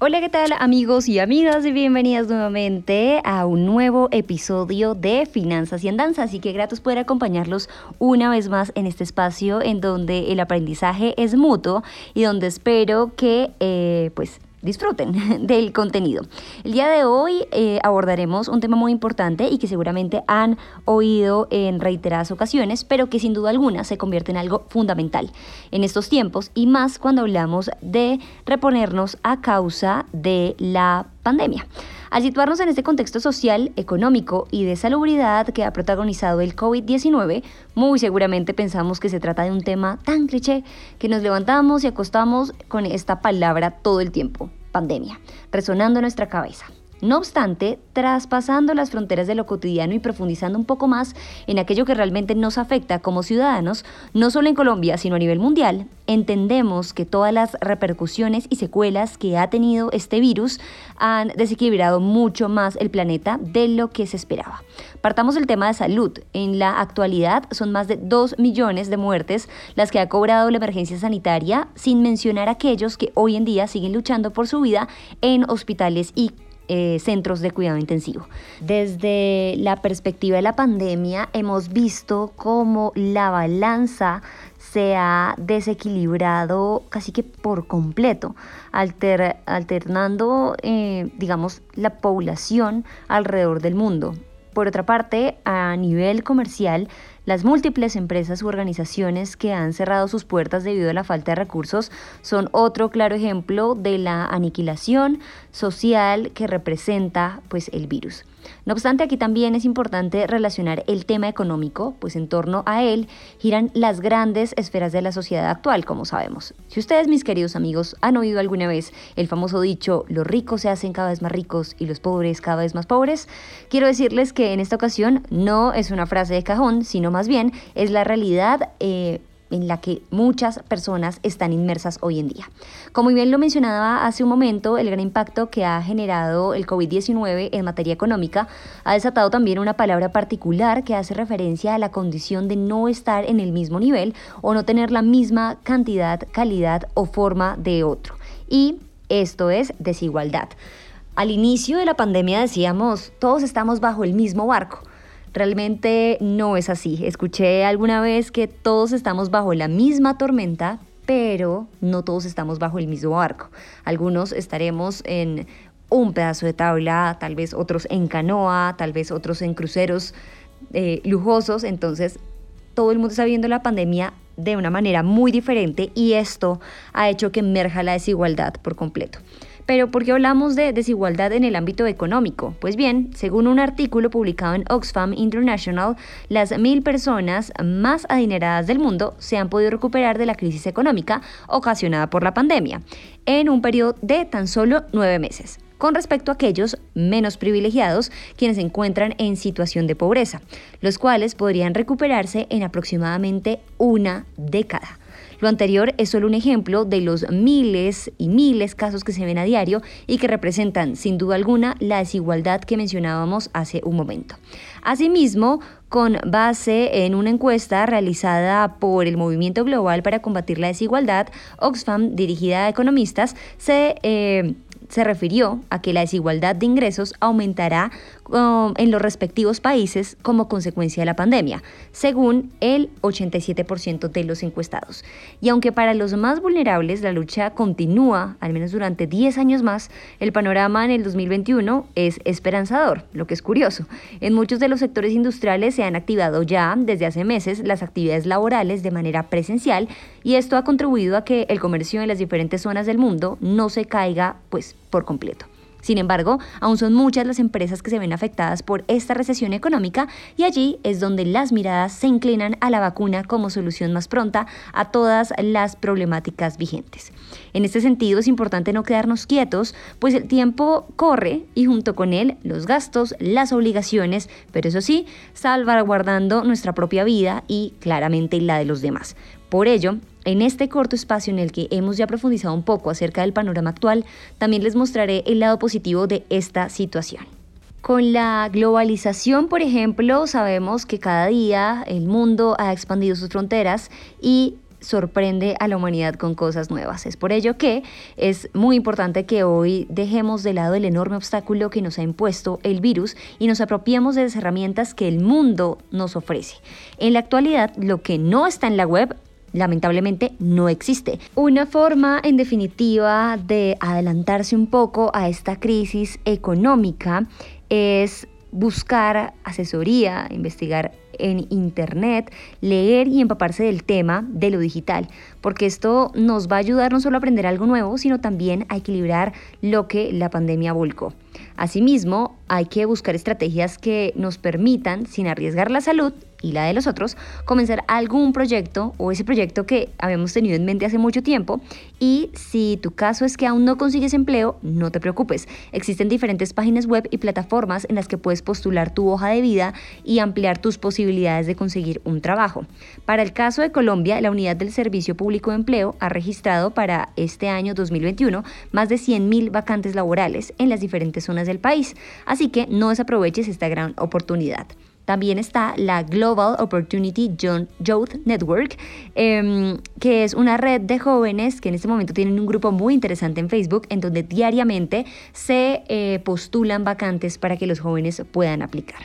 Hola, ¿qué tal amigos y amigas? Y bienvenidas nuevamente a un nuevo episodio de Finanzas y Andanzas. Así que gratos poder acompañarlos una vez más en este espacio en donde el aprendizaje es mutuo y donde espero que eh, pues disfruten del contenido. El día de hoy eh, abordaremos un tema muy importante y que seguramente han oído en reiteradas ocasiones, pero que sin duda alguna se convierte en algo fundamental en estos tiempos y más cuando hablamos de reponernos a causa de la pandemia. Al situarnos en este contexto social, económico y de salubridad que ha protagonizado el COVID-19, muy seguramente pensamos que se trata de un tema tan cliché que nos levantamos y acostamos con esta palabra todo el tiempo, pandemia, resonando en nuestra cabeza. No obstante, traspasando las fronteras de lo cotidiano y profundizando un poco más en aquello que realmente nos afecta como ciudadanos, no solo en Colombia, sino a nivel mundial, entendemos que todas las repercusiones y secuelas que ha tenido este virus han desequilibrado mucho más el planeta de lo que se esperaba. Partamos del tema de salud. En la actualidad son más de 2 millones de muertes las que ha cobrado la emergencia sanitaria, sin mencionar aquellos que hoy en día siguen luchando por su vida en hospitales y eh, centros de cuidado intensivo. Desde la perspectiva de la pandemia hemos visto cómo la balanza se ha desequilibrado casi que por completo, alternando, eh, digamos, la población alrededor del mundo. Por otra parte, a nivel comercial, las múltiples empresas u organizaciones que han cerrado sus puertas debido a la falta de recursos son otro claro ejemplo de la aniquilación social que representa pues el virus. No obstante, aquí también es importante relacionar el tema económico, pues en torno a él giran las grandes esferas de la sociedad actual, como sabemos. Si ustedes, mis queridos amigos, han oído alguna vez el famoso dicho, los ricos se hacen cada vez más ricos y los pobres cada vez más pobres, quiero decirles que en esta ocasión no es una frase de cajón, sino más bien es la realidad eh, en la que muchas personas están inmersas hoy en día. Como bien lo mencionaba hace un momento, el gran impacto que ha generado el COVID-19 en materia económica ha desatado también una palabra particular que hace referencia a la condición de no estar en el mismo nivel o no tener la misma cantidad, calidad o forma de otro. Y esto es desigualdad. Al inicio de la pandemia decíamos, todos estamos bajo el mismo barco. Realmente no es así. Escuché alguna vez que todos estamos bajo la misma tormenta, pero no todos estamos bajo el mismo barco. Algunos estaremos en un pedazo de tabla, tal vez otros en canoa, tal vez otros en cruceros eh, lujosos. Entonces, todo el mundo está viendo la pandemia de una manera muy diferente y esto ha hecho que emerja la desigualdad por completo. Pero ¿por qué hablamos de desigualdad en el ámbito económico? Pues bien, según un artículo publicado en Oxfam International, las mil personas más adineradas del mundo se han podido recuperar de la crisis económica ocasionada por la pandemia en un periodo de tan solo nueve meses con respecto a aquellos menos privilegiados quienes se encuentran en situación de pobreza, los cuales podrían recuperarse en aproximadamente una década. Lo anterior es solo un ejemplo de los miles y miles casos que se ven a diario y que representan sin duda alguna la desigualdad que mencionábamos hace un momento. Asimismo, con base en una encuesta realizada por el Movimiento Global para Combatir la Desigualdad, Oxfam, dirigida a economistas, se... Eh, se refirió a que la desigualdad de ingresos aumentará en los respectivos países como consecuencia de la pandemia, según el 87% de los encuestados. Y aunque para los más vulnerables la lucha continúa, al menos durante 10 años más, el panorama en el 2021 es esperanzador, lo que es curioso. En muchos de los sectores industriales se han activado ya desde hace meses las actividades laborales de manera presencial y esto ha contribuido a que el comercio en las diferentes zonas del mundo no se caiga pues por completo. Sin embargo, aún son muchas las empresas que se ven afectadas por esta recesión económica y allí es donde las miradas se inclinan a la vacuna como solución más pronta a todas las problemáticas vigentes. En este sentido, es importante no quedarnos quietos, pues el tiempo corre y junto con él los gastos, las obligaciones, pero eso sí, salvaguardando nuestra propia vida y claramente la de los demás. Por ello, en este corto espacio en el que hemos ya profundizado un poco acerca del panorama actual, también les mostraré el lado positivo de esta situación. Con la globalización, por ejemplo, sabemos que cada día el mundo ha expandido sus fronteras y sorprende a la humanidad con cosas nuevas. Es por ello que es muy importante que hoy dejemos de lado el enorme obstáculo que nos ha impuesto el virus y nos apropiemos de las herramientas que el mundo nos ofrece. En la actualidad, lo que no está en la web lamentablemente no existe. Una forma, en definitiva, de adelantarse un poco a esta crisis económica es buscar asesoría, investigar en Internet, leer y empaparse del tema de lo digital, porque esto nos va a ayudar no solo a aprender algo nuevo, sino también a equilibrar lo que la pandemia volcó. Asimismo, hay que buscar estrategias que nos permitan, sin arriesgar la salud y la de los otros, comenzar algún proyecto o ese proyecto que habíamos tenido en mente hace mucho tiempo. Y si tu caso es que aún no consigues empleo, no te preocupes. Existen diferentes páginas web y plataformas en las que puedes postular tu hoja de vida y ampliar tus posibilidades de conseguir un trabajo. Para el caso de Colombia, la Unidad del Servicio Público de Empleo ha registrado para este año 2021 más de 100.000 vacantes laborales en las diferentes zonas del país. Así que no desaproveches esta gran oportunidad. También está la Global Opportunity Youth Network, em, que es una red de jóvenes que en este momento tienen un grupo muy interesante en Facebook, en donde diariamente se eh, postulan vacantes para que los jóvenes puedan aplicar.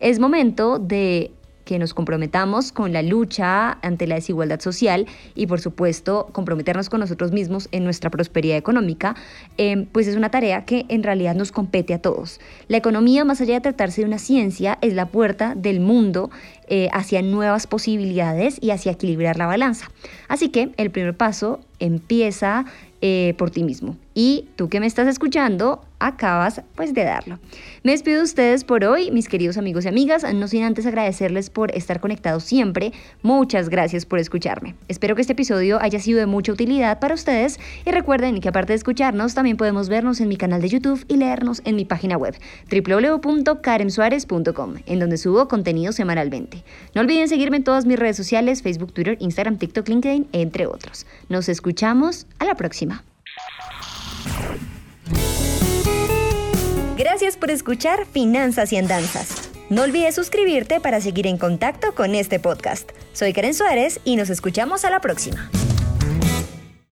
Es momento de que nos comprometamos con la lucha ante la desigualdad social y por supuesto comprometernos con nosotros mismos en nuestra prosperidad económica, em, pues es una tarea que en realidad nos compete a todos. La economía, más allá de tratarse de una ciencia, es la puerta del mundo eh, hacia nuevas posibilidades y hacia equilibrar la balanza. Así que el primer paso empieza eh, por ti mismo. Y tú que me estás escuchando, acabas pues de darlo. Me despido de ustedes por hoy, mis queridos amigos y amigas, no sin antes agradecerles por estar conectados siempre. Muchas gracias por escucharme. Espero que este episodio haya sido de mucha utilidad para ustedes y recuerden que aparte de escucharnos, también podemos vernos en mi canal de YouTube y leernos en mi página web www.karensuarez.com, en donde subo contenido semanalmente. No olviden seguirme en todas mis redes sociales, Facebook, Twitter, Instagram, TikTok, LinkedIn, entre otros. Nos escuchamos a la próxima. Gracias por escuchar Finanzas y Andanzas. No olvides suscribirte para seguir en contacto con este podcast. Soy Karen Suárez y nos escuchamos a la próxima.